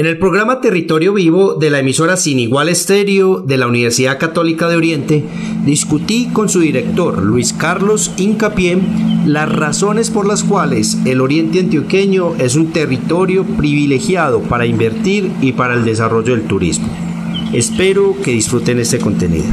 En el programa Territorio Vivo de la emisora Sin Igual Estéreo de la Universidad Católica de Oriente, discutí con su director, Luis Carlos Incapié, las razones por las cuales el Oriente Antioqueño es un territorio privilegiado para invertir y para el desarrollo del turismo. Espero que disfruten este contenido.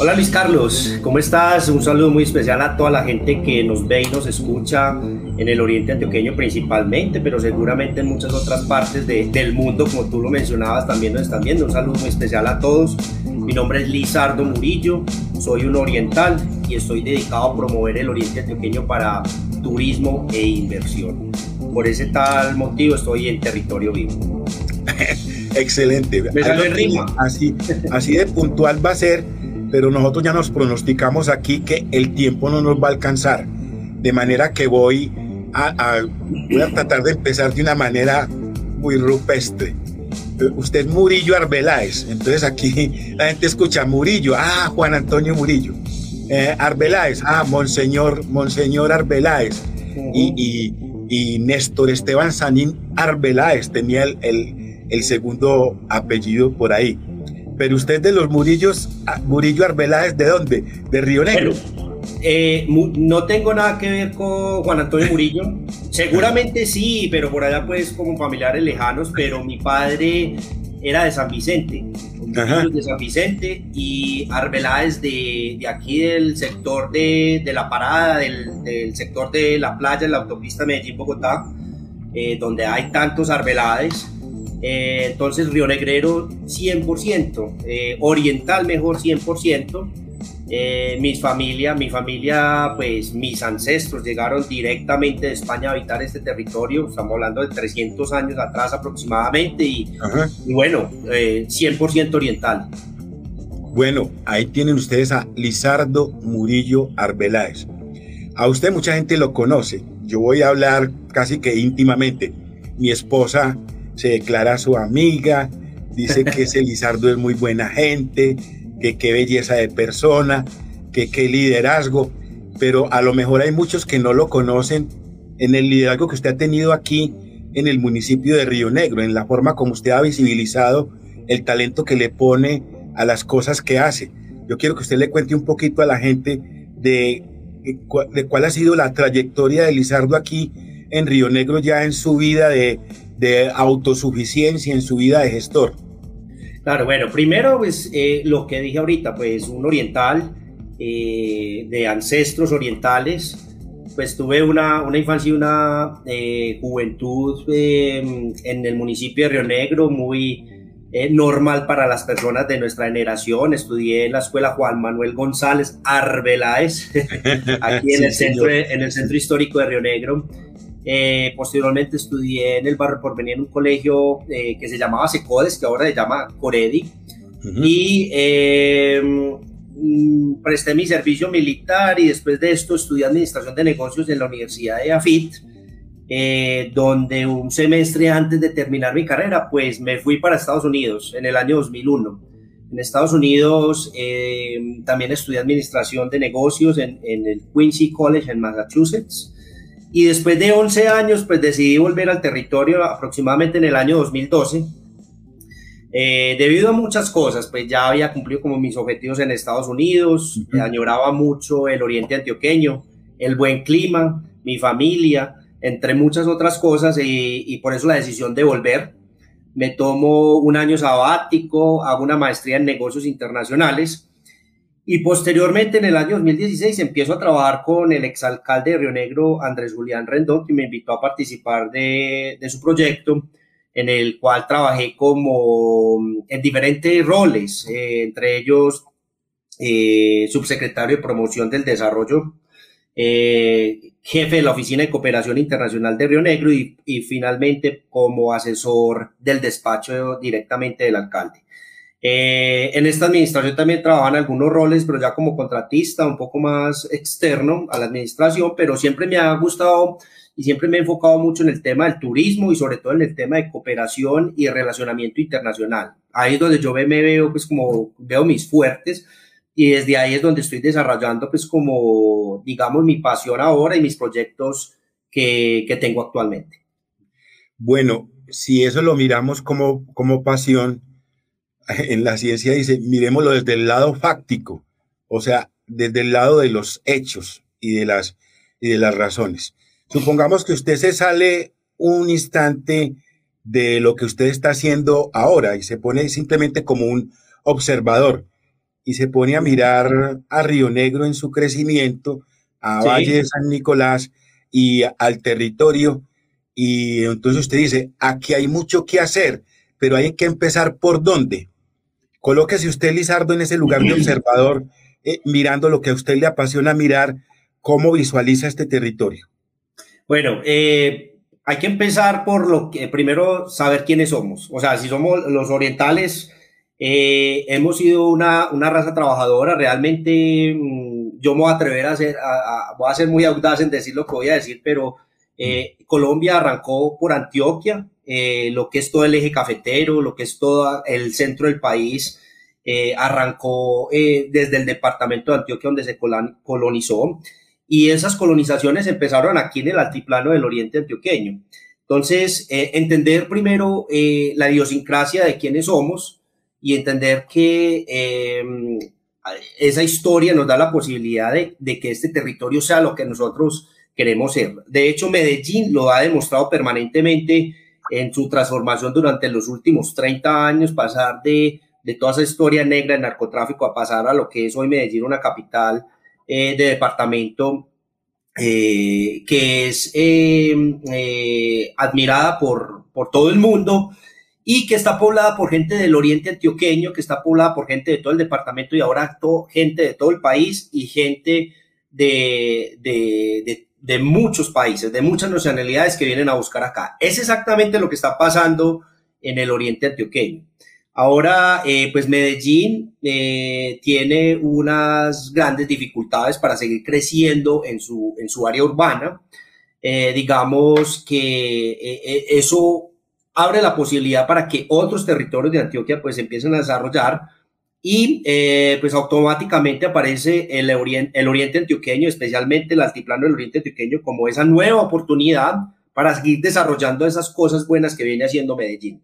Hola Luis Carlos, ¿cómo estás? Un saludo muy especial a toda la gente que nos ve y nos escucha en el Oriente Antioqueño principalmente, pero seguramente en muchas otras partes del mundo, como tú lo mencionabas, también nos están viendo. Un saludo muy especial a todos. Mi nombre es Lizardo Murillo, soy un oriental y estoy dedicado a promover el Oriente Antioqueño para turismo e inversión. Por ese tal motivo estoy en territorio vivo. Excelente. Así, así de puntual va a ser pero nosotros ya nos pronosticamos aquí que el tiempo no nos va a alcanzar. De manera que voy a, voy a tratar de empezar de una manera muy rupestre. Usted es Murillo Arbeláez, entonces aquí la gente escucha Murillo, ah, Juan Antonio Murillo. Eh, Arbeláez, ah, Monseñor, Monseñor Arbeláez. y, y, Néstor Esteban Sanín Arbeláez tenía el, el, el segundo apellido por ahí. Pero usted de los Murillos, ah, Murillo Arbeláez, ¿de dónde? ¿De Río Negro? Eh, no tengo nada que ver con Juan Antonio Murillo. Seguramente sí, pero por allá pues como familiares lejanos, pero mi padre era de San Vicente, de San Vicente y Arbeláez de, de aquí del sector de, de la parada, del, del, sector de la playa, la autopista Medellín-Bogotá, eh, donde hay tantos Arbeláez eh, entonces Río Negrero 100%, eh, oriental mejor 100%. Eh, mi familia, mi familia, pues mis ancestros llegaron directamente de España a habitar este territorio, estamos hablando de 300 años atrás aproximadamente y, y bueno, 100% oriental. Bueno, ahí tienen ustedes a Lizardo Murillo Arbeláez. A usted mucha gente lo conoce, yo voy a hablar casi que íntimamente. Mi esposa se declara su amiga, dice que ese Lizardo es muy buena gente, que qué belleza de persona, que qué liderazgo, pero a lo mejor hay muchos que no lo conocen en el liderazgo que usted ha tenido aquí en el municipio de Río Negro, en la forma como usted ha visibilizado el talento que le pone a las cosas que hace. Yo quiero que usted le cuente un poquito a la gente de, de cuál ha sido la trayectoria de Lizardo aquí en Río Negro ya en su vida de de autosuficiencia en su vida de gestor? Claro, bueno, primero pues eh, lo que dije ahorita, pues un oriental eh, de ancestros orientales, pues tuve una, una infancia y una eh, juventud en el municipio de Río Negro muy normal para las personas de nuestra generación. Estudié en la escuela Juan Manuel González Arbeláez, aquí en, el centro, en el centro histórico de Río Negro. Eh, posteriormente estudié en el barrio Porvenir en un colegio eh, que se llamaba Secodes, que ahora se llama Coredi. Y eh, mm, presté mi servicio militar y después de esto estudié administración de negocios en la Universidad de AFIT, donde un semestre antes de terminar mi carrera, pues me fui para Estados Unidos en el año 2001. En Estados Unidos también estudié administración de negocios en, en el Quincy College en Massachusetts. Y después de 11 años, pues decidí volver al territorio aproximadamente en el año 2012. Eh, debido a muchas cosas, pues ya había cumplido como mis objetivos en Estados Unidos, añoraba mucho el oriente antioqueño, el buen clima, mi familia, entre muchas otras cosas, y, y por eso la decisión de volver. Me tomo un año sabático, hago una maestría en negocios internacionales y posteriormente, en el año 2016, empiezo a trabajar con el exalcalde de Río Negro, Andrés Julián Rendón, que me invitó a participar de, de su proyecto en el cual trabajé como en diferentes roles, entre ellos subsecretario de promoción del desarrollo eh, jefe de la Oficina de Cooperación Internacional de Río Negro y, finalmente como asesor del despacho directamente del alcalde. Eh, en esta administración también trabajan algunos roles, pero ya como contratista, un poco más externo a la administración, pero siempre me ha gustado y siempre me he enfocado mucho en el tema del turismo y sobre todo en el tema de cooperación y relacionamiento internacional. Ahí es donde yo me veo, pues como veo mis fuertes, y desde ahí es donde estoy desarrollando pues como digamos mi pasión ahora y mis proyectos que, que tengo actualmente. Bueno, si eso lo miramos como, como pasión, en la ciencia dice, miremoslo desde el lado fáctico, o sea, desde el lado de los hechos y de las, y de las razones. Supongamos que usted se sale un instante de lo que usted está haciendo ahora y se pone simplemente como un observador y se pone a mirar a Río Negro en su crecimiento, a Valle de San Nicolás y al territorio. Y entonces usted dice, aquí hay mucho que hacer, pero hay que empezar por dónde. Colóquese usted, Lizardo, en ese lugar de observador, eh, mirando lo que a usted le apasiona mirar, cómo visualiza este territorio. Bueno, eh, hay que empezar por lo que primero saber quiénes somos. O sea, si somos los orientales, eh, hemos sido una, una, raza trabajadora, realmente mm, yo me voy a atrever a ser, voy a ser muy audaz en decir lo que voy a decir, pero Colombia arrancó por Antioquia, eh, lo que es todo el eje cafetero, lo que es todo el centro del país, arrancó desde el departamento de Antioquia donde se colonizó y esas colonizaciones empezaron aquí en el altiplano del oriente antioqueño. Entonces, entender primero la idiosincrasia de quiénes somos, y entender que em, esa historia nos da la posibilidad de, de, que este territorio sea lo que nosotros queremos ser. De hecho, Medellín lo ha demostrado permanentemente en su transformación durante los últimos 30 años, pasar de, de toda esa historia negra de narcotráfico a pasar a lo que es hoy Medellín, una capital eh, de departamento eh, que es em, eh, admirada por, por todo el mundo y que está poblada por gente del oriente antioqueño, que está poblada por gente de todo el departamento y ahora todo, gente de todo el país y gente de, de, de, muchos países, de muchas nacionalidades que vienen a buscar acá. Es exactamente lo que está pasando en el oriente antioqueño. Ahora, eh, pues Medellín eh, tiene unas grandes dificultades para seguir creciendo en su, en su área urbana. Eh, digamos que eso abre la posibilidad para que otros territorios de Antioquia pues empiecen a desarrollar y eh, pues automáticamente aparece el, oriente, el oriente antioqueño, especialmente el altiplano del oriente antioqueño, como esa nueva oportunidad para seguir desarrollando esas cosas buenas que viene haciendo Medellín.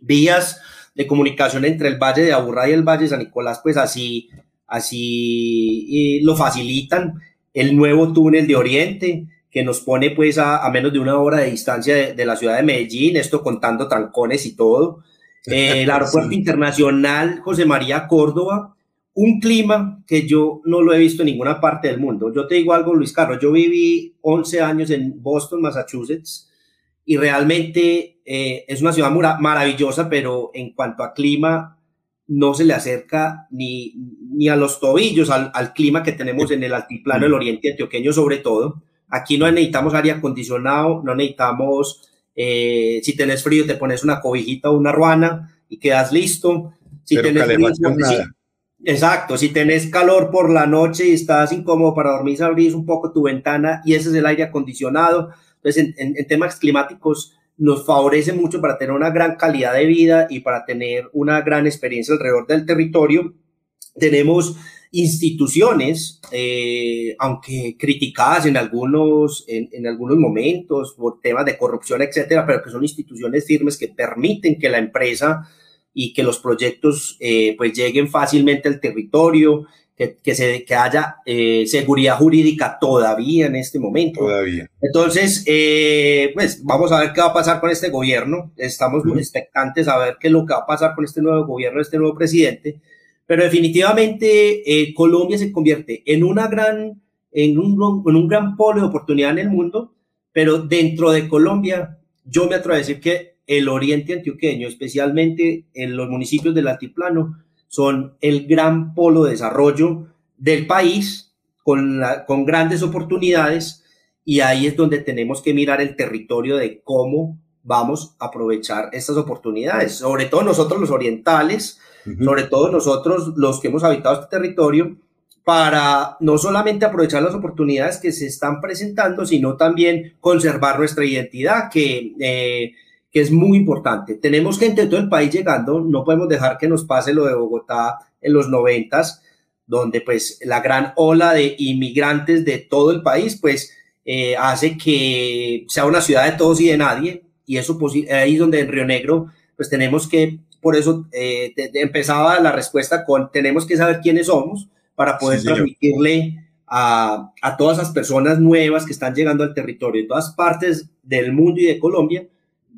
Vías de comunicación entre el Valle de Aburrá y el Valle de San Nicolás, pues así, así lo facilitan. El nuevo túnel de Oriente, que nos pone pues a, menos de una hora de distancia de, la ciudad de Medellín, esto contando trancones y todo. Eh, el aeropuerto internacional José María Córdoba, un clima que yo no lo he visto en ninguna parte del mundo. Yo te digo algo, Luis Carlos, yo viví 11 años en Boston, Massachusetts, y realmente eh, es una ciudad maravillosa, pero en cuanto a clima, no se le acerca ni, ni a los tobillos al, al clima que tenemos en el altiplano del oriente antioqueño sobre todo. Aquí no necesitamos aire acondicionado, no necesitamos, eh, si tenés frío te pones una cobijita o una ruana y quedas listo. Si tenés exacto, si tenés calor por la noche y estás incómodo para dormir, abrís un poco tu ventana y ese es el aire acondicionado. Entonces, en, en temas climáticos nos favorece mucho para tener una gran calidad de vida y para tener una gran experiencia alrededor del territorio. Tenemos instituciones, eh, aunque criticadas en algunos, en, algunos momentos por temas de corrupción, etcétera, pero que son instituciones firmes que permiten que la empresa y que los proyectos eh, pues lleguen fácilmente al territorio, que, que, se, que haya eh, seguridad jurídica todavía en este momento. Todavía. Entonces, pues vamos a ver qué va a pasar con este gobierno. Estamos muy expectantes a ver qué es lo que va a pasar con este nuevo gobierno, este nuevo presidente pero definitivamente eh, Colombia se convierte en, una gran, en, un, en un gran polo de oportunidad en el mundo, pero dentro de Colombia yo me atrevo a decir que el oriente antioqueño, especialmente en los municipios del altiplano, son el gran polo de desarrollo del país con, con grandes oportunidades y ahí es donde tenemos que mirar el territorio de cómo vamos a aprovechar estas oportunidades, sobre todo nosotros los orientales, sobre todo nosotros los que hemos habitado este territorio, para no solamente aprovechar las oportunidades que se están presentando, sino también conservar nuestra identidad, que, eh, que es muy importante. Tenemos gente de todo el país llegando, no podemos dejar que nos pase lo de Bogotá en los noventas, donde pues la gran ola de inmigrantes de todo el país, pues eh, hace que sea una ciudad de todos y de nadie, y eso ahí es donde en Río Negro, pues tenemos que, por eso eh, empezaba la respuesta con, tenemos que saber quiénes somos para poder transmitirle a, a, todas esas personas nuevas que están llegando al territorio de todas partes del mundo y de Colombia,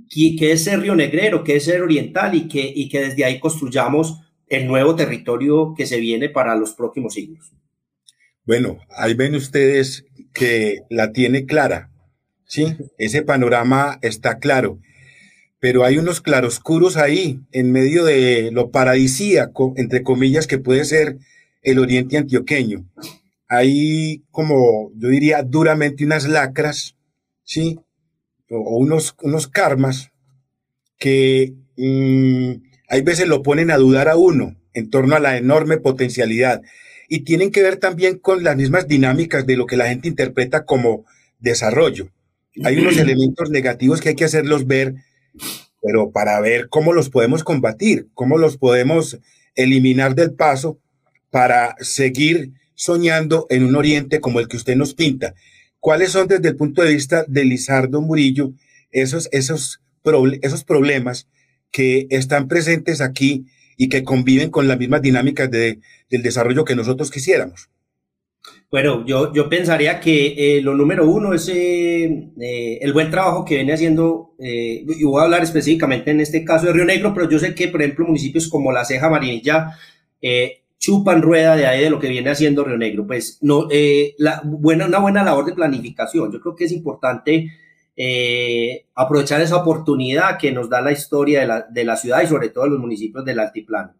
que, es ser Río Negrero, que es ser oriental y que, y que desde ahí construyamos el nuevo territorio que se viene para los próximos siglos. Bueno, ahí ven ustedes que la tiene clara Sí, ese panorama está claro, pero hay unos claroscuros ahí, en medio de lo paradisíaco, entre comillas, que puede ser el oriente antioqueño. Hay como, yo diría, duramente unas lacras, ¿sí? O unos, unos karmas que mm, hay veces lo ponen a dudar a uno en torno a la enorme potencialidad y tienen que ver también con las mismas dinámicas de lo que la gente interpreta como desarrollo. Hay unos elementos negativos que hay que hacerlos ver, pero para ver cómo los podemos combatir, cómo los podemos eliminar del paso para seguir soñando en un oriente como el que usted nos pinta. ¿Cuáles son desde el punto de vista de Lizardo Murillo esos, esos, esos problemas que están presentes aquí y que conviven con las mismas dinámicas de, del desarrollo que nosotros quisiéramos? Bueno, yo, yo pensaría que eh, lo número uno es eh, eh, el buen trabajo que viene haciendo, y voy a hablar específicamente en este caso de Río Negro, pero yo sé que, por ejemplo, municipios como La Ceja, Marinilla, chupan rueda de ahí de lo que viene haciendo Río Negro. Pues no, la, buena, una buena labor de planificación. Yo creo que es importante aprovechar esa oportunidad que nos da la historia de la, de la ciudad y sobre todo los municipios del altiplano.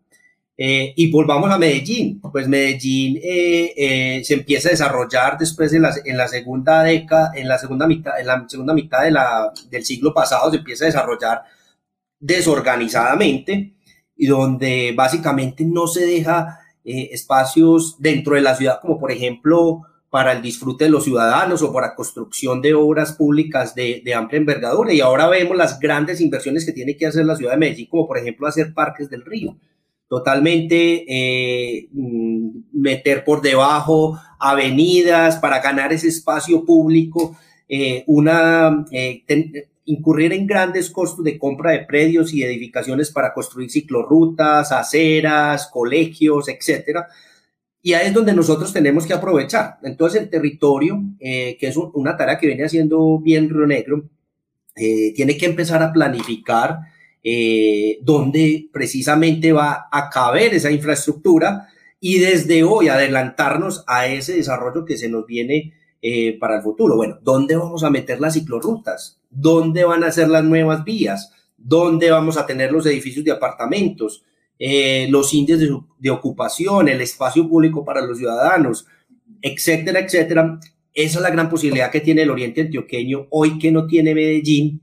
Eh, y volvamos a Medellín. Pues Medellín eh, eh, se empieza a desarrollar después en la, en la segunda década, en la segunda mitad, en la segunda mitad del siglo pasado se empieza a desarrollar desorganizadamente y donde básicamente no se deja espacios dentro de la ciudad como por ejemplo para el disfrute de los ciudadanos o para construcción de obras públicas de, de, amplia envergadura. Y ahora vemos las grandes inversiones que tiene que hacer la ciudad de Medellín, como por ejemplo hacer parques del río totalmente eh, mm, meter por debajo avenidas para ganar ese espacio público, eh, una, eh, incurrir en grandes costos de compra de predios y edificaciones para construir ciclorrutas, aceras, colegios, etcétera. Y ahí es donde nosotros tenemos que aprovechar. Entonces el territorio, que es una tarea que viene haciendo bien Río Negro, tiene que empezar a planificar eh, donde precisamente va a caber esa infraestructura y desde hoy adelantarnos a ese desarrollo que se nos viene eh, para el futuro. Bueno, ¿dónde vamos a meter las ciclorrutas? ¿Dónde van a ser las nuevas vías? ¿Dónde vamos a tener los edificios de apartamentos? Eh, los índices de, de, ocupación, el espacio público para los ciudadanos, etcétera, etcétera. Esa es la gran posibilidad que tiene el Oriente Antioqueño hoy que no tiene Medellín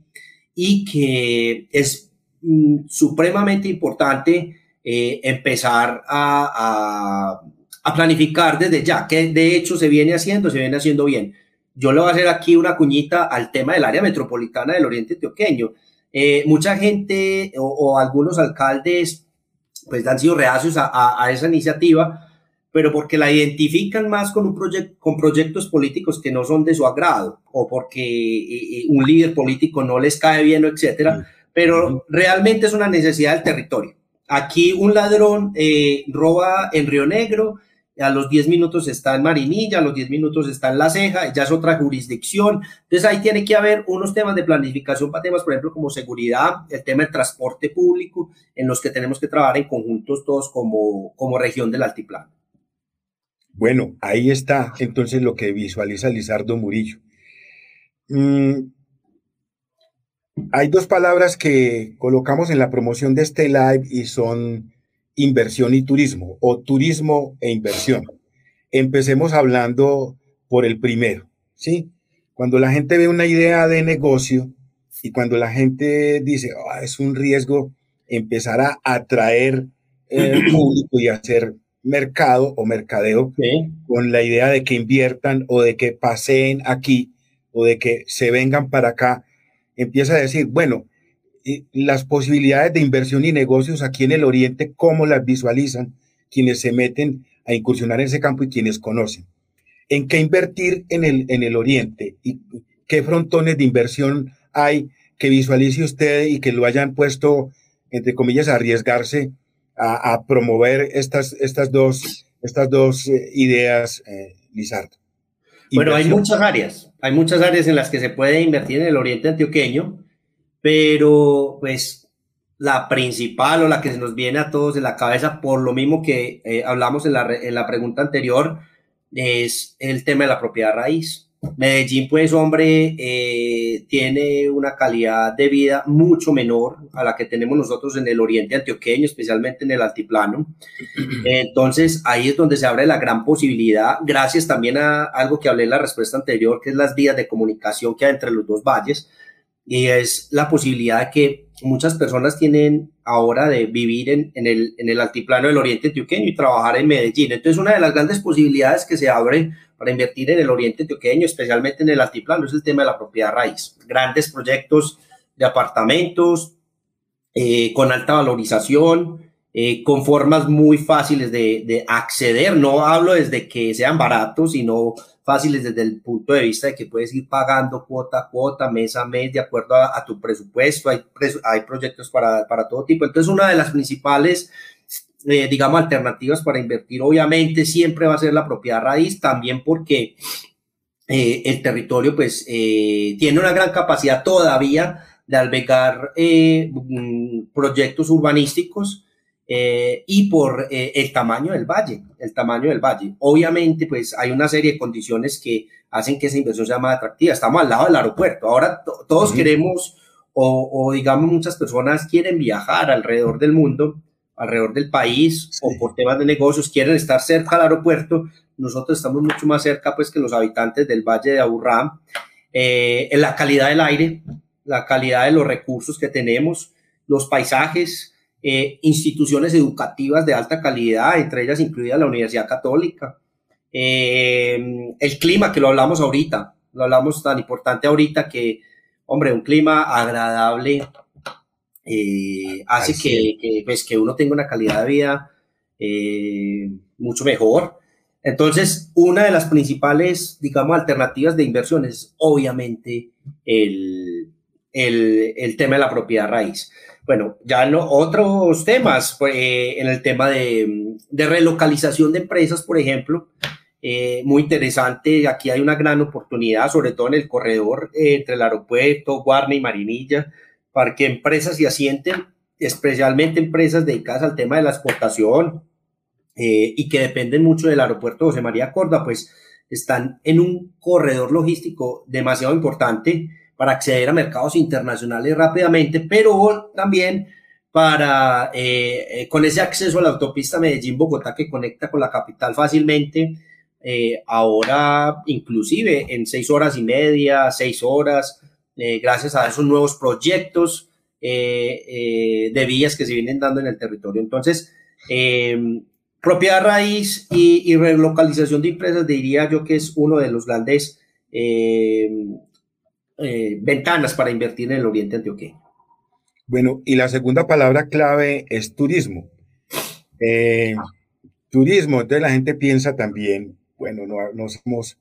y que es Mm, supremamente importante eh, empezar a, a, planificar desde ya, que de hecho se viene haciendo, se viene haciendo bien. Yo le voy a hacer aquí una cuñita al tema del área metropolitana del Oriente Antioqueño. Eh, mucha gente o, algunos alcaldes pues han sido reacios a, a, esa iniciativa, pero porque la identifican más con, un proyecto, con proyectos políticos que no son de su agrado o porque eh, un líder político no les cae bien, etcétera pero realmente es una necesidad del territorio. Aquí un ladrón eh, roba en Río Negro, a los 10 minutos está en Marinilla, a los 10 minutos está en La Ceja, ya es otra jurisdicción. Entonces ahí tiene que haber unos temas de planificación para temas, por ejemplo, como seguridad, el tema del transporte público, en los que tenemos que trabajar en conjuntos todos como, como región del altiplano. Bueno, ahí está entonces lo que visualiza Lizardo Murillo. Mm, hay dos palabras que colocamos en la promoción de este live y son inversión y turismo, o turismo e inversión. Empecemos hablando por el primero, ¿sí? Cuando la gente ve una idea de negocio y cuando la gente dice, ah, es un riesgo empezar a atraer el público y hacer mercado o mercadeo con la idea de que inviertan o de que paseen aquí o de que se vengan para acá, empieza a decir, bueno, las posibilidades de inversión y negocios aquí en el Oriente, ¿cómo las visualizan quienes se meten a incursionar en ese campo y quienes conocen? ¿En qué invertir en el, en el Oriente? ¿Y qué frontones de inversión hay que visualice usted y que lo hayan puesto, entre comillas, a arriesgarse a, promover estas, estas dos, estas dos eh, ideas, eh, Lizardo? Bueno, hay muchas áreas, hay muchas áreas en las que se puede invertir en el oriente antioqueño, pero pues la principal o la que se nos viene a todos en la cabeza, por lo mismo que eh, hablamos en la, en la pregunta anterior, es el tema de la propiedad raíz. Medellín, pues, hombre, eh, tiene una calidad de vida mucho menor a la que tenemos nosotros en el oriente antioqueño, especialmente en el altiplano. Entonces, ahí es donde se abre la gran posibilidad, gracias también a algo que hablé en la respuesta anterior, que es las vías de comunicación que hay entre los dos valles, y es la posibilidad de que muchas personas tienen ahora de vivir en, en, el, en el altiplano del oriente antioqueño y trabajar en Medellín. Entonces, una de las grandes posibilidades que se abre para invertir en el oriente antioqueño, especialmente en el altiplano, es el tema de la propiedad raíz. Grandes proyectos de apartamentos eh, con alta valorización, eh, con formas muy fáciles de, de, acceder. No hablo desde que sean baratos, sino fáciles desde el punto de vista de que puedes ir pagando cuota a cuota, mes a mes, de acuerdo a, tu presupuesto. Hay, hay proyectos para, para todo tipo. Entonces, una de las principales eh, digamos, alternativas para invertir, obviamente siempre va a ser la propiedad raíz, también porque eh, el territorio pues eh, tiene una gran capacidad todavía de albergar mm, proyectos urbanísticos y por el tamaño del valle, el tamaño del valle. Obviamente pues hay una serie de condiciones que hacen que esa inversión sea más atractiva. Estamos al lado del aeropuerto. Ahora todos queremos o, o digamos muchas personas quieren viajar alrededor del mundo alrededor del país o por temas de negocios quieren estar cerca al aeropuerto, nosotros estamos mucho más cerca pues que los habitantes del Valle de Aburrá. Eh, en la calidad del aire, la calidad de los recursos que tenemos, los paisajes, eh, instituciones educativas de alta calidad, entre ellas incluida la Universidad Católica, eh, el clima que lo hablamos ahorita, lo hablamos tan importante ahorita que, hombre, un clima agradable, eh, hace que, pues, que uno tenga una calidad de vida eh, mucho mejor. Entonces, una de las principales, digamos, alternativas de inversión es obviamente el, el, el tema de la propiedad raíz. Bueno, ya no, otros temas, pues, eh, en el tema de, de, relocalización de empresas, por ejemplo, muy interesante. Aquí hay una gran oportunidad, sobre todo en el corredor entre el aeropuerto, Guarne y Marinilla para que empresas y asienten, especialmente empresas dedicadas al tema de la exportación eh, y que dependen mucho del aeropuerto José María Corda, pues están en un corredor logístico demasiado importante para acceder a mercados internacionales rápidamente, pero también para, eh, eh, con ese acceso a la autopista Medellín-Bogotá que conecta con la capital fácilmente, ahora inclusive en seis horas y media, seis horas, eh, gracias a esos nuevos proyectos eh, eh, de vías que se vienen dando en el territorio. Entonces, propiedad raíz y, relocalización de empresas, diría yo que es uno de los grandes ventanas para invertir en el oriente antioqueño. Bueno, y la segunda palabra clave es turismo. turismo, entonces la gente piensa también, bueno, no, no somos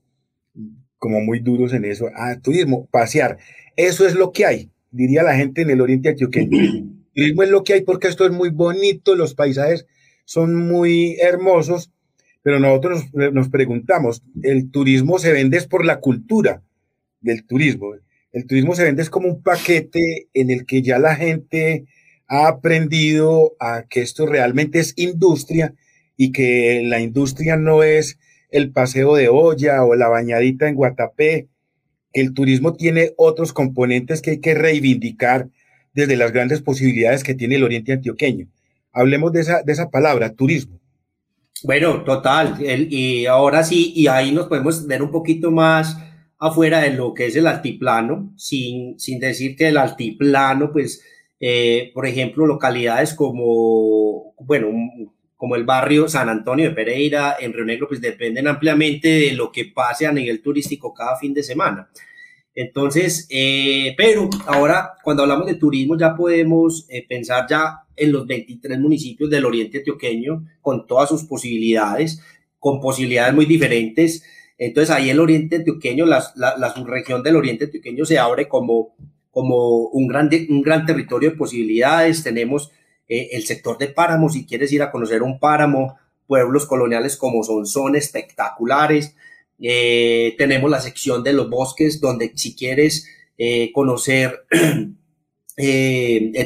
como muy duros en eso. Ah, turismo, pasear. Eso es lo que hay, diría la gente en el oriente antioqueño. Turismo es lo que hay porque esto es muy bonito, los paisajes son muy hermosos, pero nosotros nos preguntamos, ¿el turismo se vende por la cultura del turismo? El turismo se vende como un paquete en el que ya la gente ha aprendido a que esto realmente es industria y que la industria no es el paseo de olla o la bañadita en Guatapé, el turismo tiene otros componentes que hay que reivindicar desde las grandes posibilidades que tiene el oriente antioqueño. Hablemos de esa, de esa palabra, turismo. Bueno, total. y ahora sí, y ahí nos podemos ver un poquito más afuera de lo que es el altiplano, sin, sin decir que el altiplano, pues, eh, por ejemplo, localidades como, bueno, como el barrio San Antonio de Pereira, en Río Negro, pues dependen ampliamente de lo que pase a nivel turístico cada fin de semana. Entonces, eh, pero ahora cuando hablamos de turismo ya podemos eh, pensar ya en los 23 municipios del oriente antioqueño con todas sus posibilidades, con posibilidades muy diferentes. Entonces ahí el oriente antioqueño, la, la, subregión del oriente antioqueño se abre como, como un, gran, un gran territorio de posibilidades. Tenemos eh, el sector de páramos, si quieres ir a conocer un páramo, pueblos coloniales como son, son espectaculares. Eh, tenemos la sección de los bosques, donde si quieres eh, conocer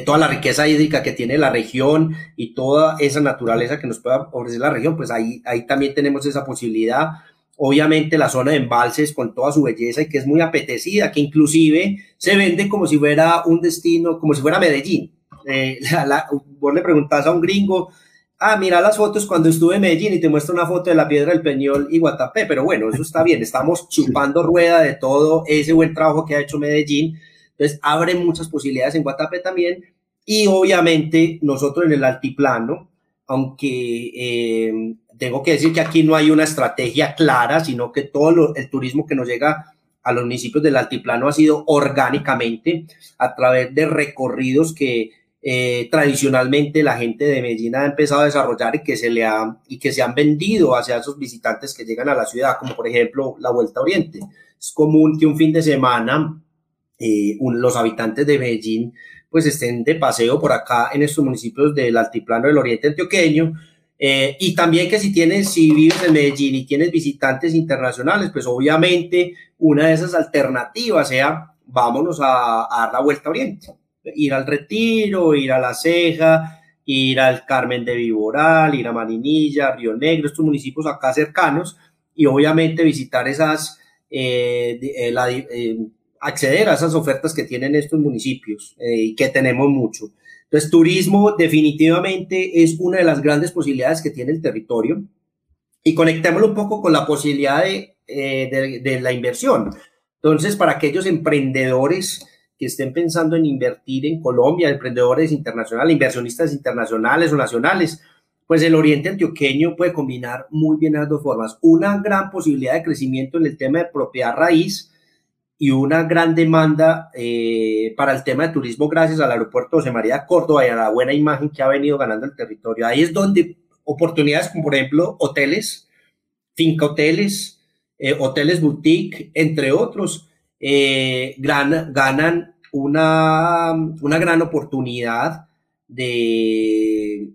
toda la riqueza hídrica que tiene la región y toda esa naturaleza que nos puede ofrecer la región, pues ahí, ahí también tenemos esa posibilidad obviamente la zona de embalses con toda su belleza y que es muy apetecida, que inclusive se vende como si fuera un destino, como si fuera Medellín. Eh, vos le preguntás a un gringo, ah, mira las fotos cuando estuve en Medellín y te muestra una foto de la Piedra del Peñol y Guatapé, pero bueno, eso está bien, estamos chupando rueda de todo ese buen trabajo que ha hecho Medellín, entonces abre muchas posibilidades en Guatapé también. Y obviamente nosotros en el altiplano, aunque eh, tengo que decir que aquí no hay una estrategia clara, sino que todo el turismo que nos llega a los municipios del altiplano ha sido orgánicamente a través de recorridos que eh, tradicionalmente la gente de Medellín ha empezado a desarrollar y que se le ha, y que se han vendido hacia esos visitantes que llegan a la ciudad, como por ejemplo la Vuelta Oriente. Es común que un fin de semana eh, los habitantes de Medellín pues estén de paseo por acá en estos municipios del altiplano del oriente antioqueño. Eh, y también que si tienes, si vives en Medellín y tienes visitantes internacionales, pues obviamente una de esas alternativas sea, vámonos a, dar la vuelta a Oriente, ir al Retiro, ir a La Ceja, ir al Carmen de Viboral, ir a Marinilla, Río Negro, estos municipios acá cercanos, y obviamente visitar esas, eh, eh, acceder a esas ofertas que tienen estos municipios eh, y que tenemos mucho. Entonces, turismo definitivamente es una de las grandes posibilidades que tiene el territorio y conectémoslo un poco con la posibilidad de, eh, de, la inversión. Entonces, para aquellos emprendedores que estén pensando en invertir en Colombia, emprendedores internacionales, inversionistas internacionales o nacionales, pues el Oriente Antioqueño puede combinar muy bien las dos formas. Una gran posibilidad de crecimiento en el tema de propiedad raíz, y una gran demanda eh, para el tema de turismo gracias al aeropuerto José María Córdoba y a la buena imagen que ha venido ganando el territorio. Ahí es donde oportunidades como por ejemplo hoteles, finca hoteles, eh, hoteles boutique, entre otros, eh, ganan una, una gran oportunidad de,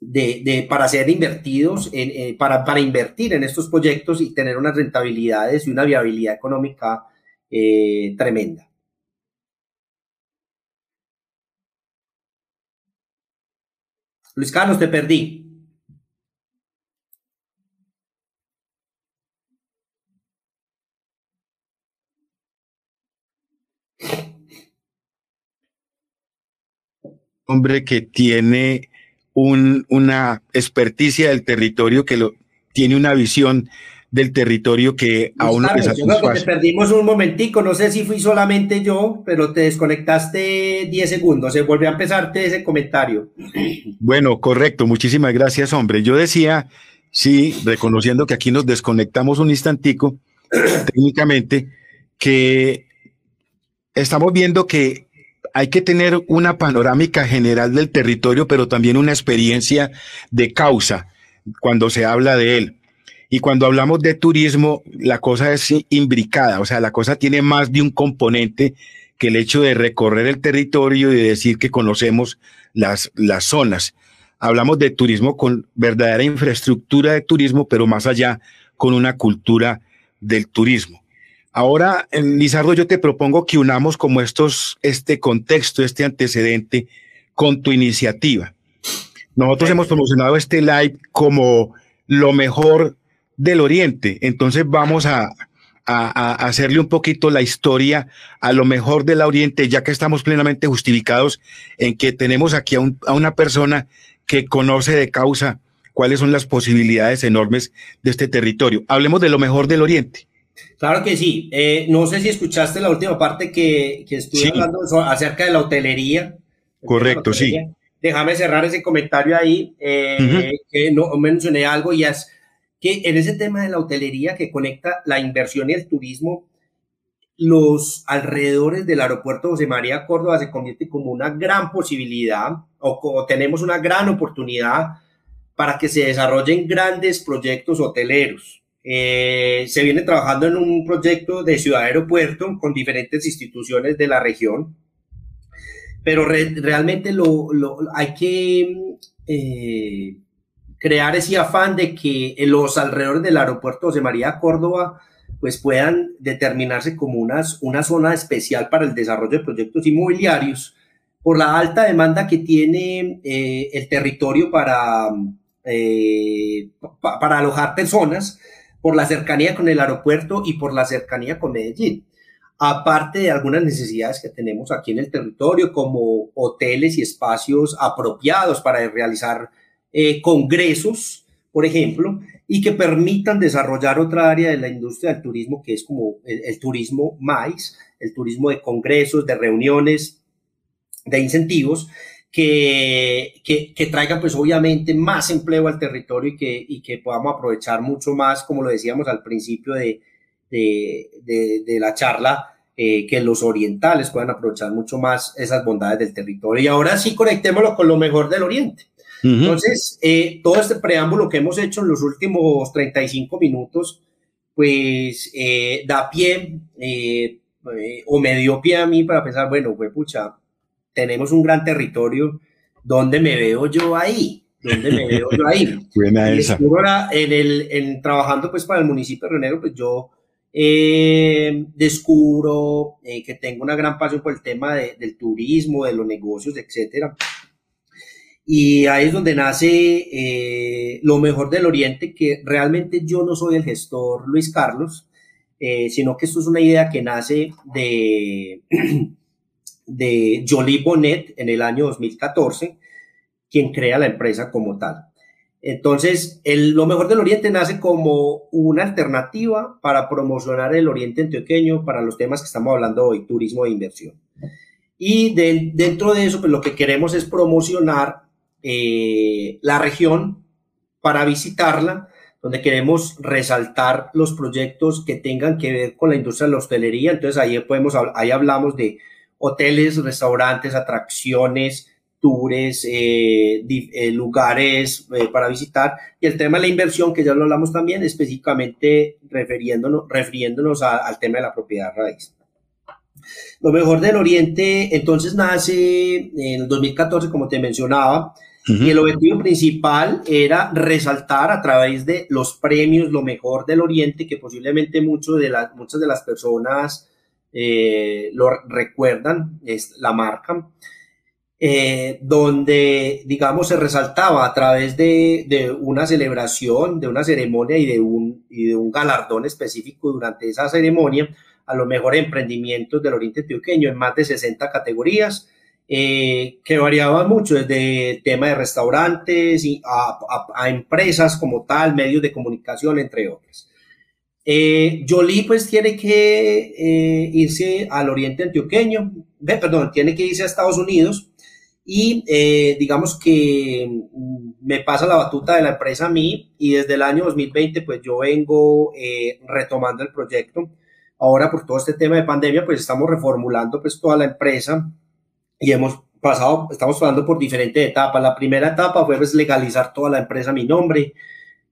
de, para ser invertidos, en, para, para invertir en estos proyectos y tener unas rentabilidades y una viabilidad económica eh, tremenda. Luis Carlos, te perdí. Hombre que tiene una experticia del territorio, que lo, tiene una visión del territorio que a uno le satisface. Te perdimos un momentico, no sé si fui solamente yo, pero te desconectaste 10 segundos, se volvió a empezarte ese comentario. Bueno, correcto, muchísimas gracias, hombre. Yo decía, sí, reconociendo que aquí nos desconectamos un instantico, técnicamente, que estamos viendo que hay que tener una panorámica general del territorio, pero también una experiencia de causa cuando se habla de él. Y cuando hablamos de turismo, la cosa es imbricada, o sea, la cosa tiene más de un componente que el hecho de recorrer el territorio y de decir que conocemos las, las zonas. Hablamos de turismo con verdadera infraestructura de turismo, pero más allá con una cultura del turismo. Ahora, Lizardo, yo te propongo que unamos como estos, este contexto, este antecedente con tu iniciativa. Nosotros hemos promocionado este live como lo mejor del Oriente. Entonces vamos a, a, hacerle un poquito la historia a lo mejor del Oriente, ya que estamos plenamente justificados en que tenemos aquí a, una persona que conoce de causa cuáles son las posibilidades enormes de este territorio. Hablemos de lo mejor del Oriente. Claro que sí. Eh, no sé si escuchaste la última parte que, que estuve hablando acerca de la hotelería. Correcto, sí. Déjame cerrar ese comentario ahí, eh, que no mencioné algo y es que en ese tema de la hotelería que conecta la inversión y el turismo, los alrededores del aeropuerto José María Córdoba se convierte como una gran posibilidad o, tenemos una gran oportunidad para que se desarrollen grandes proyectos hoteleros. Eh, se viene trabajando en un proyecto de ciudad aeropuerto con diferentes instituciones de la región, pero realmente lo, hay que eh, crear ese afán de que los alrededores del aeropuerto José María Córdoba pues puedan determinarse como unas, una zona especial para el desarrollo de proyectos inmobiliarios por la alta demanda que tiene eh, el territorio para, para alojar personas, por la cercanía con el aeropuerto y por la cercanía con Medellín. Aparte de algunas necesidades que tenemos aquí en el territorio, como hoteles y espacios apropiados para realizar eh, congresos, por ejemplo, y que permitan desarrollar otra área de la industria del turismo, que es como el, turismo más, el turismo de congresos, de reuniones, de incentivos, que, que, traigan pues obviamente más empleo al territorio y que, y que podamos aprovechar mucho más, como lo decíamos al principio de, de, la charla, eh, que los orientales puedan aprovechar mucho más esas bondades del territorio. Y ahora sí conectémoslo con lo mejor del oriente. Entonces, eh, todo este preámbulo que hemos hecho en los últimos 35 minutos, pues eh, da pie eh, o me dio pie a mí para pensar, bueno, pues pucha, tenemos un gran territorio, ¿dónde me veo yo ahí? ¿Dónde me veo yo ahí? Buena esa. Ahora, en el, en, trabajando pues para el municipio de Renero, pues yo descubro que tengo una gran pasión por el tema del turismo, de los negocios, etcétera. Y ahí es donde nace eh, lo mejor del Oriente, que realmente yo no soy el gestor Luis Carlos, eh, sino que esto es una idea que nace de, de Jolie Bonnet en el año 2014, quien crea la empresa como tal. Entonces, el, lo mejor del Oriente nace como una alternativa para promocionar el Oriente antioqueño para los temas que estamos hablando hoy, turismo e inversión. Y dentro de eso, pues lo que queremos es promocionar eh, la región para visitarla, donde queremos resaltar los proyectos que tengan que ver con la industria de la hostelería. Entonces ahí, podemos, ahí hablamos de hoteles, restaurantes, atracciones, tours, eh, eh, lugares para visitar. Y el tema de la inversión, que ya lo hablamos también, específicamente refiriéndonos, refiriéndonos al tema de la propiedad raíz. Lo mejor del Oriente entonces nace en el 2014, como te mencionaba, y el objetivo principal era resaltar a través de los premios lo mejor del Oriente, que posiblemente de las, muchas de las personas eh, lo recuerdan, es la marca, eh, donde, digamos, se resaltaba a través de, una celebración, de una ceremonia y de, un, galardón específico durante esa ceremonia a los mejores emprendimientos del Oriente Antioqueño en más de 60 categorías eh, que variaban mucho, desde tema de restaurantes y a, empresas como tal, medios de comunicación, entre otras. Eh, Jolie pues tiene que eh, irse al oriente antioqueño, perdón, tiene que irse a Estados Unidos y eh, digamos que mm, me pasa la batuta de la empresa a mí y desde el año 2020 pues yo vengo retomando el proyecto. Ahora por todo este tema de pandemia pues estamos reformulando pues toda la empresa y hemos pasado, estamos pasando por diferentes etapas. La primera etapa fue pues, legalizar toda la empresa a mi nombre.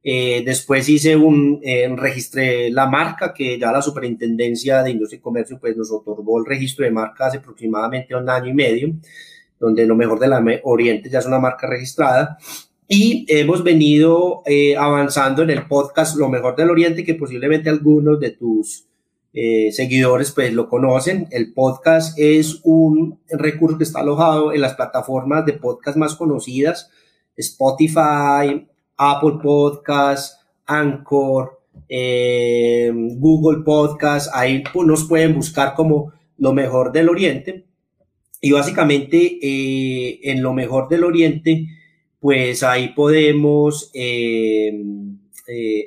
Eh, después hice un, eh, registré la marca que ya la Superintendencia de Industria y Comercio pues nos otorgó el registro de marca hace aproximadamente un año y medio, donde lo mejor de la Oriente ya es una marca registrada. Y hemos venido eh, avanzando en el podcast Lo mejor del Oriente, que posiblemente algunos de tus eh, seguidores pues lo conocen. El podcast es un recurso que está alojado en las plataformas de podcast más conocidas, Spotify, Apple Podcasts, Anchor, eh, Google Podcast, ahí pues, nos pueden buscar como lo mejor del Oriente. Y básicamente eh, en lo mejor del Oriente, pues ahí podemos eh,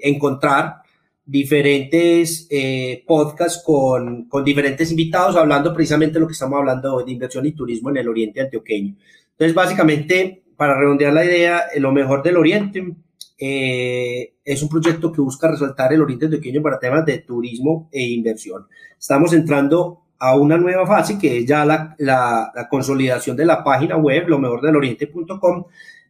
encontrar diferentes podcasts con, con, diferentes invitados hablando precisamente de lo que estamos hablando de inversión y turismo en el Oriente antioqueño. Entonces, básicamente, para redondear la idea, lo mejor del Oriente eh, es un proyecto que busca resaltar el oriente antioqueño para temas de turismo e inversión. Estamos entrando a una nueva fase que es ya la, la, consolidación de la página web, lo mejor del oriente.com,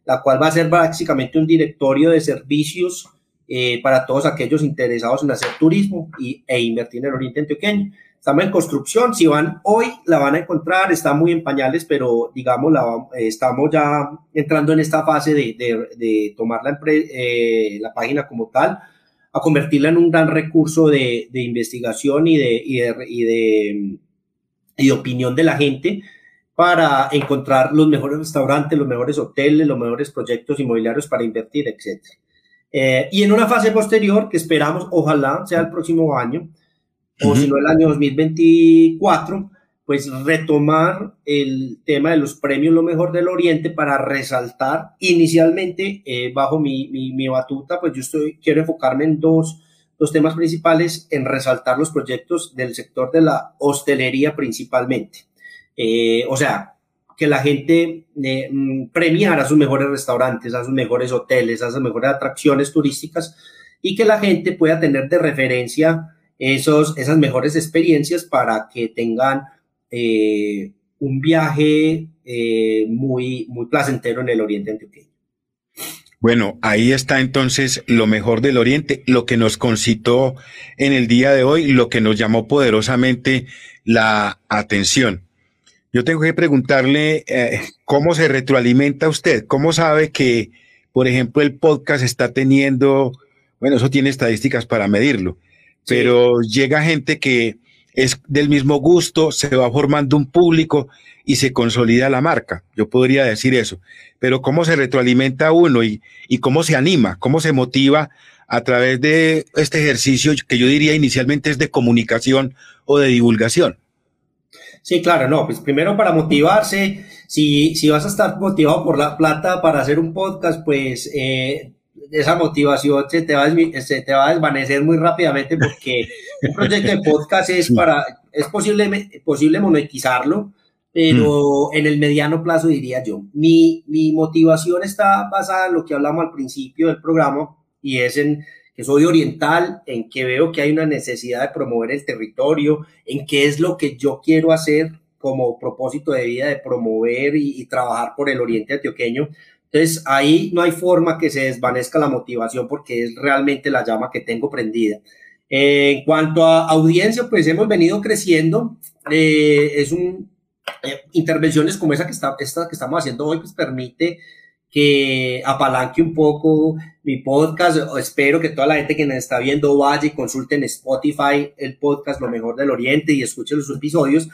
la cual va a ser básicamente un directorio de servicios eh, para todos aquellos interesados en hacer turismo y, e invertir en el oriente antioqueño. Estamos en construcción, si van hoy la van a encontrar, está muy en pañales, pero digamos, la, estamos ya entrando en esta fase de, de, tomar la, eh, la página como tal, a convertirla en un gran recurso de, de investigación y de, y de, y de, y opinión de la gente para encontrar los mejores restaurantes, los mejores hoteles, los mejores proyectos inmobiliarios para invertir, etc. Eh, y en una fase posterior, que esperamos, ojalá sea el próximo año, o si no el año 2024, pues retomar el tema de los premios Lo Mejor del Oriente para resaltar inicialmente eh, bajo mi, mi, batuta, pues yo estoy, quiero enfocarme en dos, dos temas principales, en resaltar los proyectos del sector de la hostelería principalmente. Eh, o sea, que la gente eh, mm, premiara a sus mejores restaurantes, a sus mejores hoteles, a sus mejores atracciones turísticas y que la gente pueda tener de referencia esos, esas mejores experiencias para que tengan eh, un viaje eh, muy, muy placentero en el Oriente Antioqueño. Bueno, ahí está entonces lo mejor del Oriente, lo que nos concitó en el día de hoy, lo que nos llamó poderosamente la atención. Yo tengo que preguntarle eh, cómo se retroalimenta usted, cómo sabe que, por ejemplo, el podcast está teniendo, bueno, eso tiene estadísticas para medirlo, pero llega gente que es del mismo gusto, se va formando un público y se consolida la marca. Yo podría decir eso. Pero cómo se retroalimenta uno y, y cómo se anima, cómo se motiva a través de este ejercicio que yo diría inicialmente es de comunicación o de divulgación. Sí, claro, no, pues primero para motivarse, si, si vas a estar motivado por la plata para hacer un podcast, pues eh, esa motivación se te, va a, se te va a desvanecer muy rápidamente porque un proyecto de podcast es para, es posible, posible monetizarlo, pero mm. en el mediano plazo diría yo. Mi, mi motivación está basada en lo que hablamos al principio del programa y es en que soy oriental, en que veo que hay una necesidad de promover el territorio, en qué es lo que yo quiero hacer como propósito de vida de promover y, y trabajar por el oriente antioqueño. Entonces ahí no hay forma que se desvanezca la motivación porque es realmente la llama que tengo prendida. en cuanto a audiencia, pues hemos venido creciendo. Eh, es un eh, intervenciones como esa que, está, esta que estamos haciendo hoy, pues permite que apalanque un poco mi podcast. Espero que toda la gente que nos está viendo vaya y consulte en Spotify el podcast Lo Mejor del Oriente y escuche los episodios,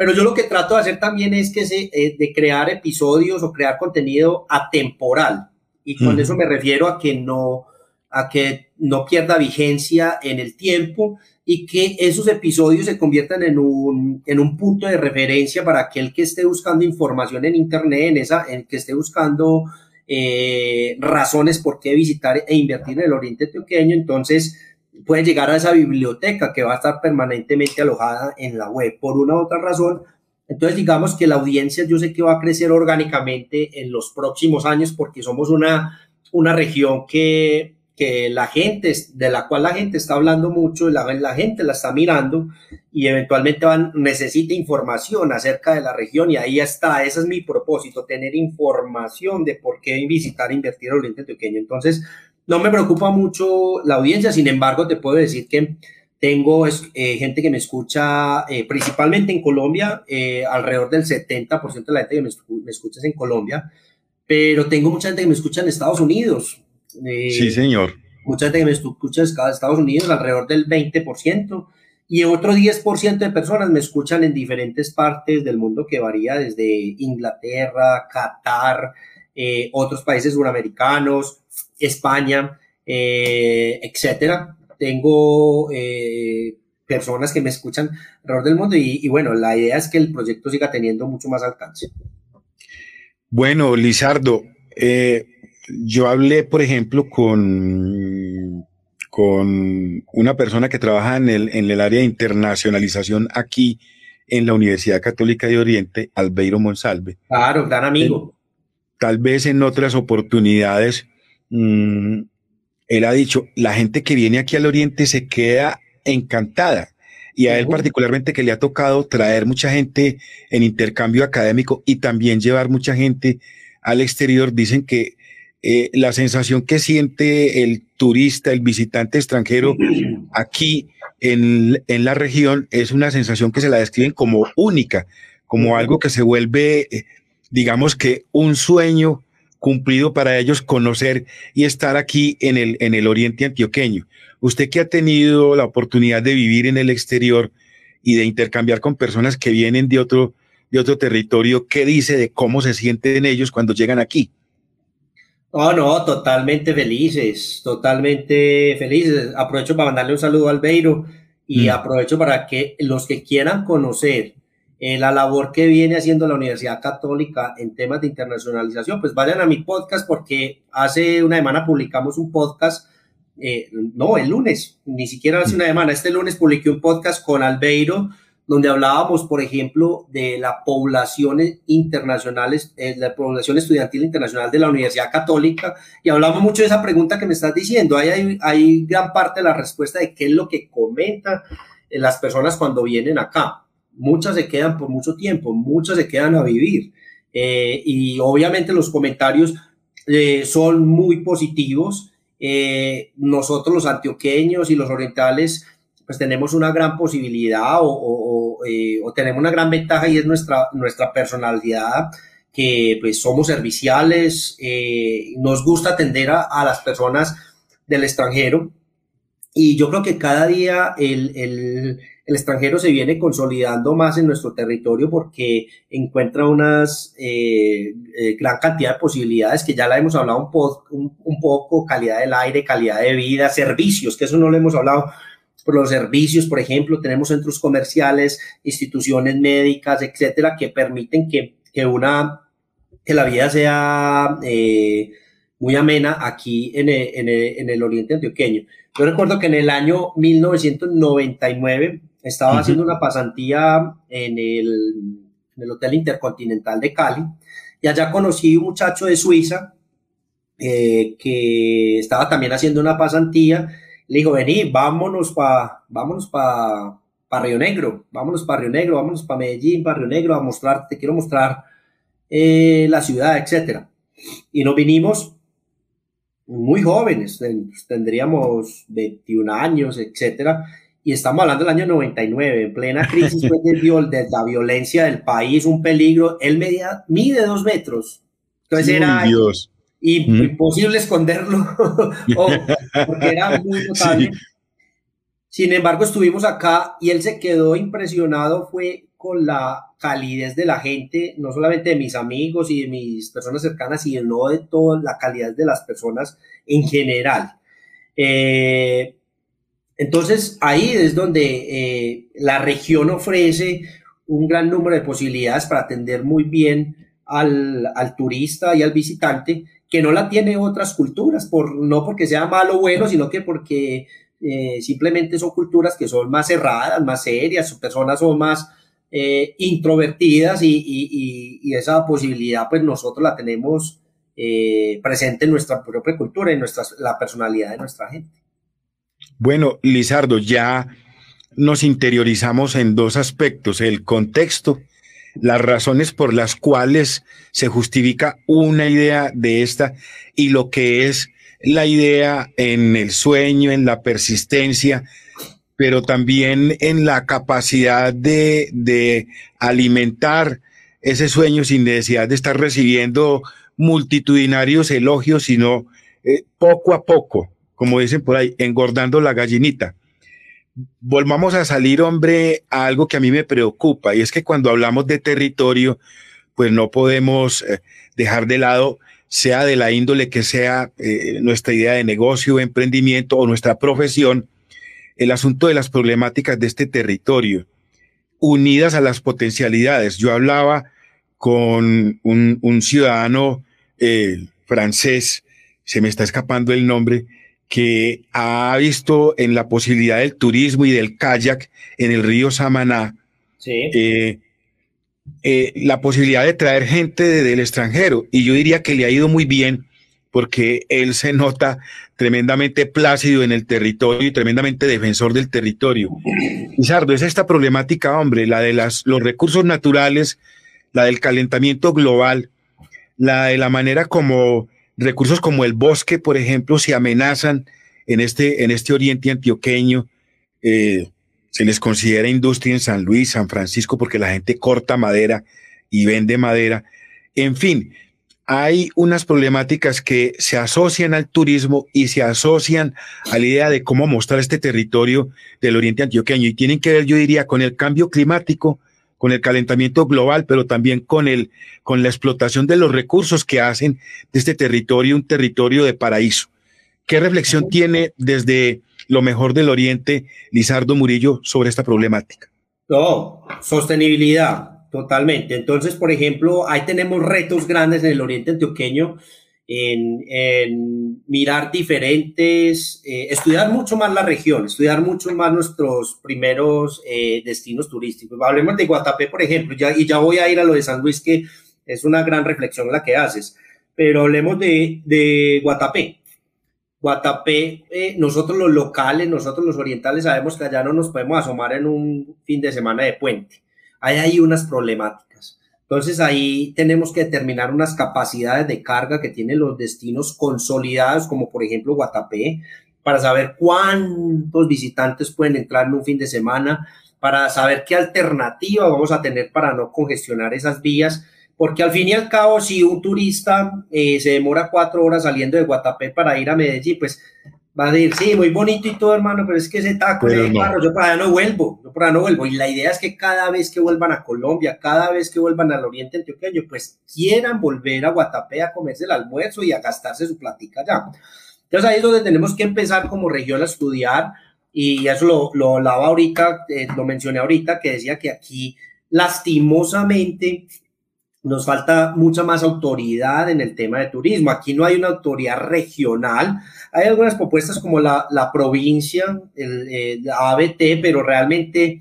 pero yo lo que trato de hacer también es que se, eh, de crear episodios o crear contenido atemporal. Y con eso me refiero a que no, a que no pierda vigencia en el tiempo y que esos episodios se conviertan en un, en un punto de referencia para aquel que esté buscando información en Internet, en esa, en que esté buscando eh, razones por qué visitar e invertir en el Oriente Antioqueño. Entonces, puede llegar a esa biblioteca que va a estar permanentemente alojada en la web por una u otra razón. Entonces, digamos que la audiencia yo sé que va a crecer orgánicamente en los próximos años porque somos una, una región que, que la gente, de la cual la gente está hablando mucho, la, la gente la está mirando y eventualmente van, necesita información acerca de la región y ahí está, ese es mi propósito, tener información de por qué visitar, invertir en Oriente Antioqueño. Entonces, no me preocupa mucho la audiencia, sin embargo, te puedo decir que tengo eh, gente que me escucha eh, principalmente en Colombia, eh, alrededor del 70% de la gente que me, escucha es en Colombia, pero tengo mucha gente que me escucha en Estados Unidos. sí, señor. Mucha gente que me escucha en Estados Unidos, alrededor del 20%, y otro 10% de personas me escuchan en diferentes partes del mundo que varía desde Inglaterra, Qatar, otros países suramericanos, España, eh, etcétera. tengo eh, personas que me escuchan alrededor del mundo y, bueno, la idea es que el proyecto siga teniendo mucho más alcance. Bueno, Lizardo, eh, yo hablé, por ejemplo, con, con una persona que trabaja en el, en el área de internacionalización aquí en la Universidad Católica de Oriente, Albeiro Monsalve. Claro, gran amigo. Tal vez en otras oportunidades, mm, él ha dicho, la gente que viene aquí al Oriente se queda encantada. Y a él particularmente que le ha tocado traer mucha gente en intercambio académico y también llevar mucha gente al exterior, dicen que eh, la sensación que siente el turista, el visitante extranjero aquí en, la región es una sensación que se la describen como única, como algo que se vuelve, eh, digamos que un sueño cumplido para ellos conocer y estar aquí en el, en el oriente antioqueño. Usted que ha tenido la oportunidad de vivir en el exterior y de intercambiar con personas que vienen de otro, de otro territorio, ¿qué dice de cómo se sienten ellos cuando llegan aquí? Oh, no, totalmente felices, totalmente felices. Aprovecho para mandarle un saludo al Beiro y mm. aprovecho para que los que quieran conocer eh, la labor que viene haciendo la Universidad Católica en temas de internacionalización, pues vayan a mi podcast porque hace una semana publicamos un podcast, eh, no, el lunes, ni siquiera hace una semana, este lunes publiqué un podcast con Albeiro donde hablábamos, por ejemplo, de la población internacionales, eh, la población estudiantil internacional de la Universidad Católica, y hablamos mucho de esa pregunta que me estás diciendo. Ahí hay, hay gran parte de la respuesta de qué es lo que comentan eh, las personas cuando vienen acá. Muchas se quedan por mucho tiempo, muchas se quedan a vivir. Eh, y obviamente los comentarios son muy positivos. nosotros los antioqueños y los orientales pues tenemos una gran posibilidad o, eh, tenemos una gran ventaja y es nuestra, nuestra personalidad, que pues somos serviciales, eh, nos gusta atender a, las personas del extranjero y yo creo que cada día el, el, extranjero se viene consolidando más en nuestro territorio porque encuentra unas eh, gran cantidad de posibilidades que ya la hemos hablado un, un, poco, calidad del aire, calidad de vida, servicios, que eso no lo hemos hablado por los servicios, por ejemplo, tenemos centros comerciales, instituciones médicas, etcétera, que permiten que, que una, que la vida sea eh, muy amena aquí en en el, oriente antioqueño. Yo recuerdo que en el año 1999 estaba haciendo una pasantía en el, en el Hotel Intercontinental de Cali y allá conocí un muchacho de Suiza eh, que estaba también haciendo una pasantía le dijo, vení, vámonos para vámonos pa, pa Río Negro, vámonos para Río Negro, vámonos para Medellín, para Río Negro, a mostrar, te quiero mostrar eh, la ciudad, etcétera. Y nos vinimos muy jóvenes, tendríamos 21 años, etcétera, y estamos hablando del año 99, en plena crisis pues, de, la violencia del país, un peligro, él media, mide dos metros, entonces era... Dios. y imposible esconderlo, porque era muy notable. Sin embargo, estuvimos acá y él se quedó impresionado, fue con la calidez de la gente, no solamente de mis amigos y de mis personas cercanas, sino de toda la calidad de las personas en general. Eh, entonces, ahí es donde eh, la región ofrece un gran número de posibilidades para atender muy bien al, turista y al visitante que no la tiene otras culturas, por, no porque sea malo o bueno, sino que porque eh, simplemente son culturas que son más cerradas, más serias, sus personas son más eh, introvertidas y, esa posibilidad pues nosotros la tenemos presente en nuestra propia cultura, en nuestra, la personalidad de nuestra gente. Bueno, Lizardo, ya nos interiorizamos en dos aspectos, el contexto las razones por las cuales se justifica una idea de esta y lo que es la idea en el sueño, en la persistencia, pero también en la capacidad de, alimentar ese sueño sin necesidad de estar recibiendo multitudinarios elogios, sino eh, poco a poco, como dicen por ahí, engordando la gallinita volvamos a salir, hombre, a algo que a mí me preocupa, y es que cuando hablamos de territorio, pues no podemos eh, dejar de lado, sea de la índole que sea eh, nuestra idea de negocio, emprendimiento o nuestra profesión, el asunto de las problemáticas de este territorio, unidas a las potencialidades. Yo hablaba con un, ciudadano eh, francés, se me está escapando el nombre, que ha visto en la posibilidad del turismo y del kayak en el río Samaná eh, eh, la posibilidad de traer gente del extranjero. Y yo diría que le ha ido muy bien porque él se nota tremendamente plácido en el territorio y tremendamente defensor del territorio. Lizardo, es esta problemática, hombre, la de las, los recursos naturales, la del calentamiento global, la de la manera como recursos como el bosque, por ejemplo, se amenazan en este, en este oriente antioqueño. Eh, se les considera industria en San Luis, San Francisco, porque la gente corta madera y vende madera. En fin, hay unas problemáticas que se asocian al turismo y se asocian a la idea de cómo mostrar este territorio del oriente antioqueño y tienen que ver, yo diría, con el cambio climático, con el calentamiento global, pero también con el con la explotación de los recursos que hacen de este territorio un territorio de paraíso. ¿Qué reflexión tiene desde lo mejor del Oriente Lizardo Murillo sobre esta problemática? No, sostenibilidad Totalmente. Entonces, por ejemplo, ahí tenemos retos grandes en el oriente antioqueño en, mirar diferentes, eh, estudiar mucho más la región, estudiar mucho más nuestros primeros eh, destinos turísticos. Hablemos de Guatapé, por ejemplo, ya, y ya voy a ir a lo de San Luis, que es una gran reflexión la que haces, pero hablemos de, Guatapé. Guatapé, eh, nosotros los locales, nosotros los orientales sabemos que allá no nos podemos asomar en un fin de semana de puente hay ahí unas problemáticas. Entonces ahí tenemos que determinar unas capacidades de carga que tienen los destinos consolidados, como por ejemplo Guatapé, para saber cuántos visitantes pueden entrar en un fin de semana, para saber qué alternativa vamos a tener para no congestionar esas vías, porque al fin y al cabo, si un turista eh, se demora cuatro horas saliendo de Guatapé para ir a Medellín, pues va a decir, sí, muy bonito y todo, hermano, pero es que ese taco de carro, yo para allá no vuelvo, yo para allá no vuelvo. Y la idea es que cada vez que vuelvan a Colombia, cada vez que vuelvan al oriente antioqueño, pues quieran volver a Guatapé a comerse el almuerzo y a gastarse su platica ya. Entonces ahí es donde tenemos que empezar como región a estudiar y eso lo, lo hablaba ahorita, eh, lo mencioné ahorita, que decía que aquí lastimosamente nos falta mucha más autoridad en el tema de turismo. Aquí no hay una autoridad regional. Hay algunas propuestas como la, la provincia, el, eh, la ABT, pero realmente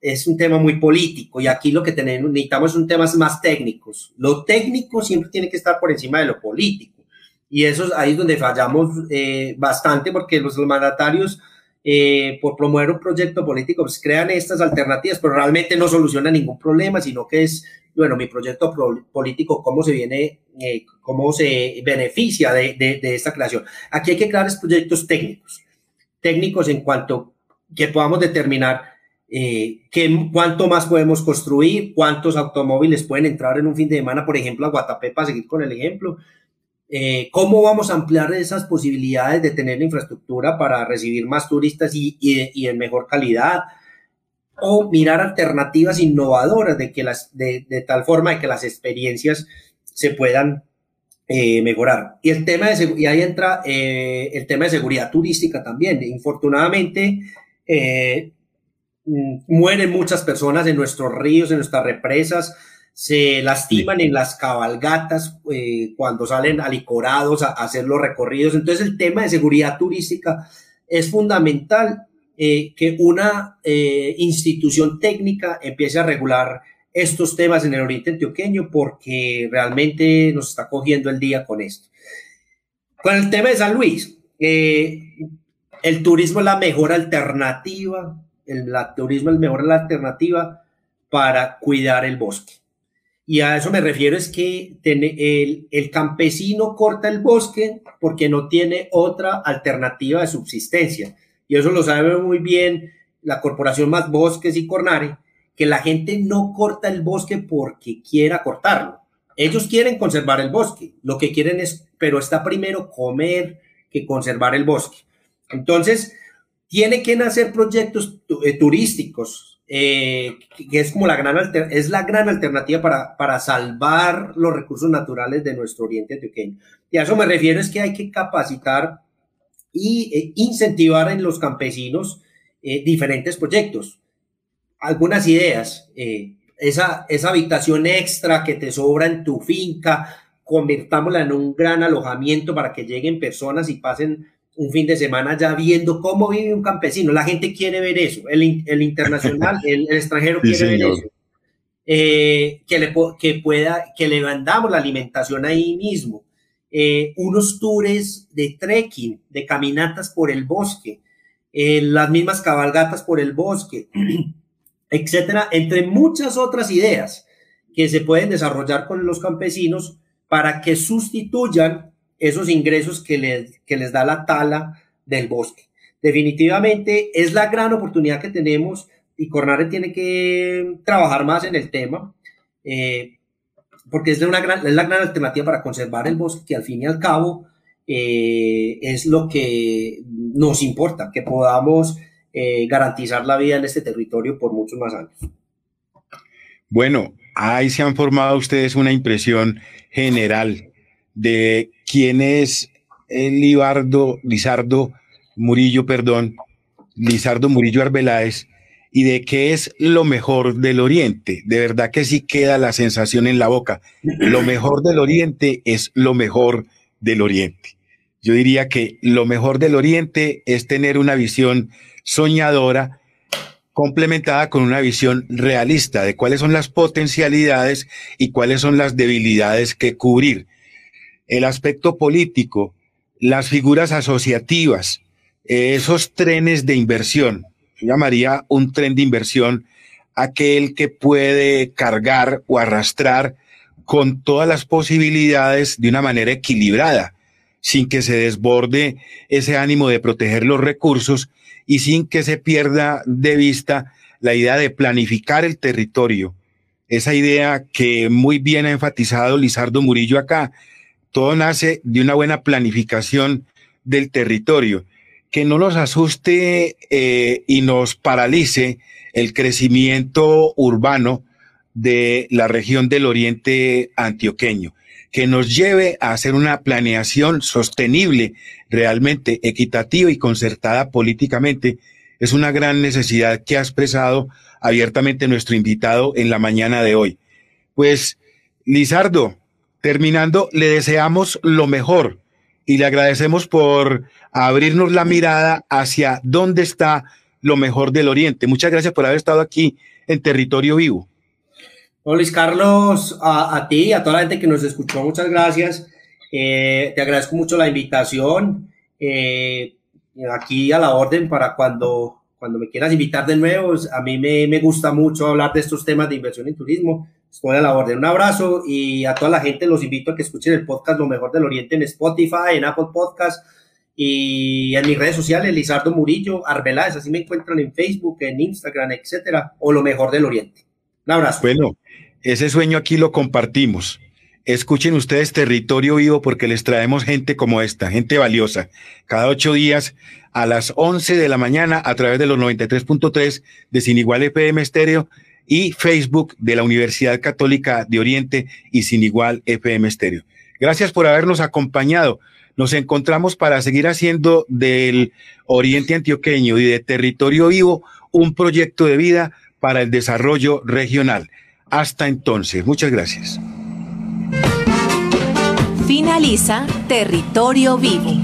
es un tema muy político y aquí lo que tenemos, necesitamos son temas más técnicos. Lo técnico siempre tiene que estar por encima de lo político. Y eso es ahí es donde fallamos eh, bastante porque los mandatarios eh, por promover un proyecto político, pues crean estas alternativas, pero realmente no soluciona ningún problema, sino que es, bueno, mi proyecto político, cómo se viene, eh, cómo se beneficia de, de, esta creación. Aquí hay que crear proyectos técnicos, técnicos en cuanto que podamos determinar eh, que, cuánto más podemos construir, cuántos automóviles pueden entrar en un fin de semana, por ejemplo, a Guatapé, para seguir con el ejemplo, eh, cómo vamos a ampliar esas posibilidades de tener la infraestructura para recibir más turistas y, y, en mejor calidad, o mirar alternativas innovadoras de, que las, de, de tal forma de que las experiencias se puedan eh, mejorar. Y el tema de y ahí entra eh, el tema de seguridad turística también. Infortunadamente, mm, mueren muchas personas en nuestros ríos, en nuestras represas, se lastiman en las cabalgatas eh, cuando salen alicorados a, hacer los recorridos. Entonces el tema de seguridad turística es fundamental eh, que una eh, institución técnica empiece a regular estos temas en el oriente antioqueño porque realmente nos está cogiendo el día con esto. Con el tema de San Luis, el turismo es la mejor alternativa, el turismo es mejor la alternativa para cuidar el bosque. Y a eso me refiero es que el, campesino corta el bosque porque no tiene otra alternativa de subsistencia. Y eso lo sabe muy bien la Corporación Más Bosques y Cornare, que la gente no corta el bosque porque quiera cortarlo. Ellos quieren conservar el bosque. Lo que quieren es, pero está primero comer que conservar el bosque. Entonces, tiene que nacer proyectos eh, turísticos eh, que es como la gran, es la gran alternativa para, para salvar los recursos naturales de nuestro oriente antioqueño. Y a eso me refiero es que hay que capacitar y eh, incentivar en los campesinos diferentes proyectos. Algunas ideas, esa, esa habitación extra que te sobra en tu finca, convirtámosla en un gran alojamiento para que lleguen personas y pasen un fin de semana ya viendo cómo vive un campesino. La gente quiere ver eso, el, el internacional, el, extranjero quiere ver eso. Eh, que, le, que pueda, que le mandamos la alimentación ahí mismo. Eh, unos tours de trekking, de caminatas por el bosque, eh, las mismas cabalgatas por el bosque, etcétera, entre muchas otras ideas que se pueden desarrollar con los campesinos para que sustituyan esos ingresos que les, que les da la tala del bosque. Definitivamente es la gran oportunidad que tenemos y Cornare tiene que trabajar más en el tema, eh, porque es, gran, es la gran alternativa para conservar el bosque, que al fin y al cabo eh, es lo que nos importa, que podamos eh, garantizar la vida en este territorio por muchos más años. Bueno, ahí se han formado ustedes una impresión general de quién es Libardo, Lizardo Murillo, perdón, Lizardo Murillo Arbeláez, y de qué es lo mejor del Oriente. De verdad que sí queda la sensación en la boca. Lo mejor del Oriente es lo mejor del Oriente. Yo diría que lo mejor del Oriente es tener una visión soñadora complementada con una visión realista de cuáles son las potencialidades y cuáles son las debilidades que cubrir. El aspecto político, las figuras asociativas, esos trenes de inversión, yo llamaría un tren de inversión aquel que puede cargar o arrastrar con todas las posibilidades de una manera equilibrada, sin que se desborde ese ánimo de proteger los recursos y sin que se pierda de vista la idea de planificar el territorio. Esa idea que muy bien ha enfatizado Lizardo Murillo acá. Todo nace de una buena planificación del territorio, que no nos asuste eh, y nos paralice el crecimiento urbano de la región del oriente antioqueño que nos lleve a hacer una planeación sostenible, realmente equitativa y concertada políticamente, es una gran necesidad que ha expresado abiertamente nuestro invitado en la mañana de hoy. Pues, Lizardo, terminando, le deseamos lo mejor y le agradecemos por abrirnos la mirada hacia dónde está lo mejor del Oriente. Muchas gracias por haber estado aquí en Territorio Vivo. Luis Carlos, a, ti, a toda la gente que nos escuchó, muchas gracias. Eh, te agradezco mucho la invitación. Eh, aquí a la orden para cuando, cuando me quieras invitar de nuevo. A mí me, me, gusta mucho hablar de estos temas de inversión en turismo. Estoy a la orden. Un abrazo y a toda la gente los invito a que escuchen el podcast Lo Mejor del Oriente en Spotify, en Apple Podcast y en mis redes sociales, Lizardo Murillo, Arbeláez, así me encuentran en Facebook, en Instagram, etcétera, o Lo Mejor del Oriente. Un abrazo. Bueno, ese sueño aquí lo compartimos. Escuchen ustedes Territorio Vivo porque les traemos gente como esta, gente valiosa. Cada ocho días a las once de la mañana a través de los 93.3 de Sin Igual FM Estéreo y Facebook de la Universidad Católica de Oriente y Sin Igual FM Estéreo. Gracias por habernos acompañado. Nos encontramos para seguir haciendo del Oriente Antioqueño y de Territorio Vivo un proyecto de vida para el desarrollo regional. Hasta entonces, muchas gracias. Finaliza Territorio Vivo.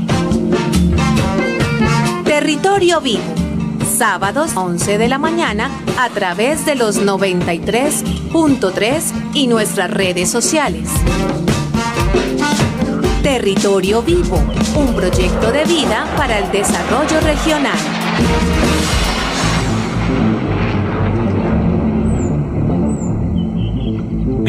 Territorio Vivo. Sábados 11 de la mañana a través de los 93.3 y nuestras redes sociales. Territorio Vivo, un proyecto de vida para el desarrollo regional.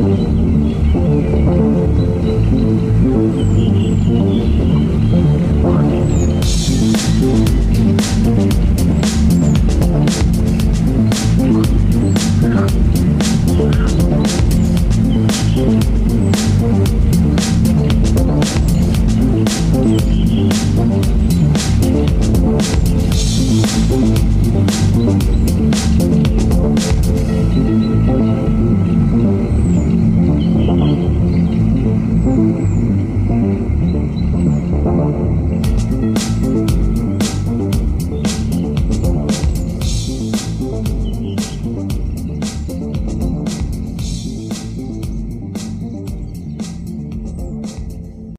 Thank you.